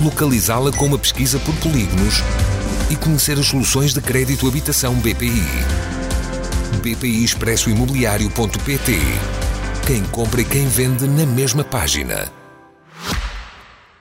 localizá-la com uma pesquisa por polígonos e conhecer as soluções de crédito habitação BPI. BPI Expresso Imobiliário.pt Quem compra e quem vende na mesma página.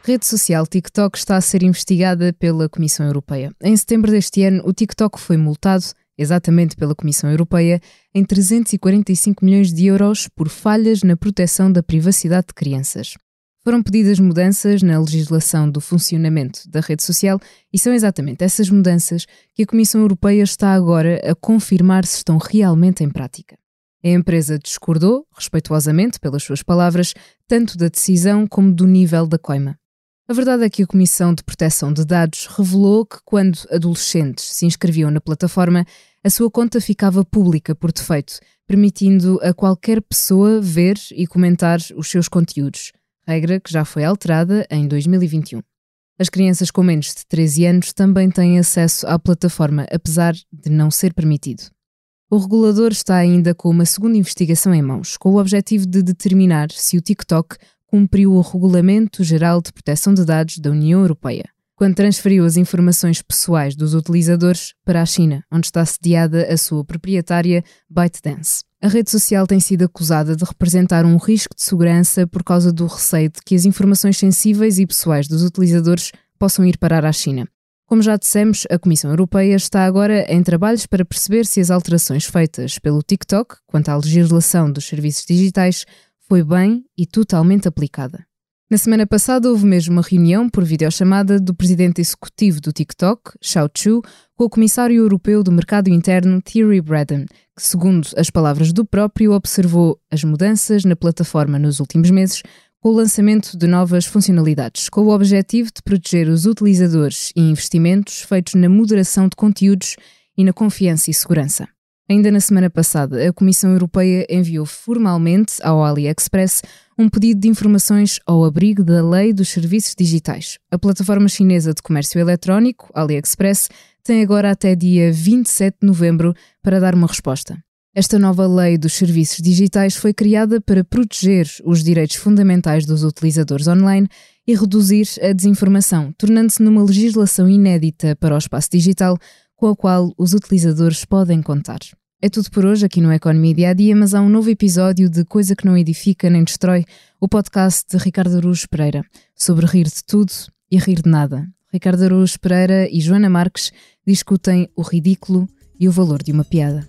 Rede social TikTok está a ser investigada pela Comissão Europeia. Em setembro deste ano, o TikTok foi multado, exatamente pela Comissão Europeia, em 345 milhões de euros por falhas na proteção da privacidade de crianças. Foram pedidas mudanças na legislação do funcionamento da rede social e são exatamente essas mudanças que a Comissão Europeia está agora a confirmar se estão realmente em prática. A empresa discordou, respeituosamente pelas suas palavras, tanto da decisão como do nível da coima. A verdade é que a Comissão de Proteção de Dados revelou que, quando adolescentes se inscreviam na plataforma, a sua conta ficava pública por defeito, permitindo a qualquer pessoa ver e comentar os seus conteúdos regra que já foi alterada em 2021. As crianças com menos de 13 anos também têm acesso à plataforma, apesar de não ser permitido. O regulador está ainda com uma segunda investigação em mãos, com o objetivo de determinar se o TikTok cumpriu o Regulamento Geral de Proteção de Dados da União Europeia, quando transferiu as informações pessoais dos utilizadores para a China, onde está sediada a sua proprietária ByteDance. A rede social tem sido acusada de representar um risco de segurança por causa do receio de que as informações sensíveis e pessoais dos utilizadores possam ir parar à China. Como já dissemos, a Comissão Europeia está agora em trabalhos para perceber se as alterações feitas pelo TikTok quanto à legislação dos serviços digitais foi bem e totalmente aplicada. Na semana passada houve mesmo uma reunião por videochamada do presidente executivo do TikTok, Shao Chu, com o comissário europeu do mercado interno, Thierry Braden, que, segundo as palavras do próprio, observou as mudanças na plataforma nos últimos meses com o lançamento de novas funcionalidades, com o objetivo de proteger os utilizadores e investimentos feitos na moderação de conteúdos e na confiança e segurança. Ainda na semana passada, a Comissão Europeia enviou formalmente ao AliExpress um pedido de informações ao abrigo da Lei dos Serviços Digitais. A plataforma chinesa de comércio eletrónico, AliExpress, tem agora até dia 27 de novembro para dar uma resposta. Esta nova lei dos serviços digitais foi criada para proteger os direitos fundamentais dos utilizadores online e reduzir a desinformação, tornando-se numa legislação inédita para o espaço digital com a qual os utilizadores podem contar. É tudo por hoje aqui no Economia Dia a Dia, mas há um novo episódio de Coisa que não edifica nem destrói, o podcast de Ricardo Aruz Pereira, sobre rir de tudo e rir de nada. Ricardo Aruz Pereira e Joana Marques discutem o ridículo e o valor de uma piada.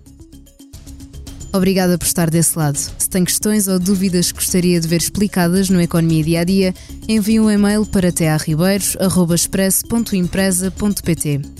Obrigada por estar desse lado. Se tem questões ou dúvidas que gostaria de ver explicadas no Economia Dia a Dia, envie um e-mail para tearribeiros.express.empresa.pt.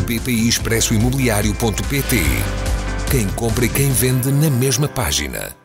BPI Expresso Imobiliário.pt Quem compra e quem vende na mesma página.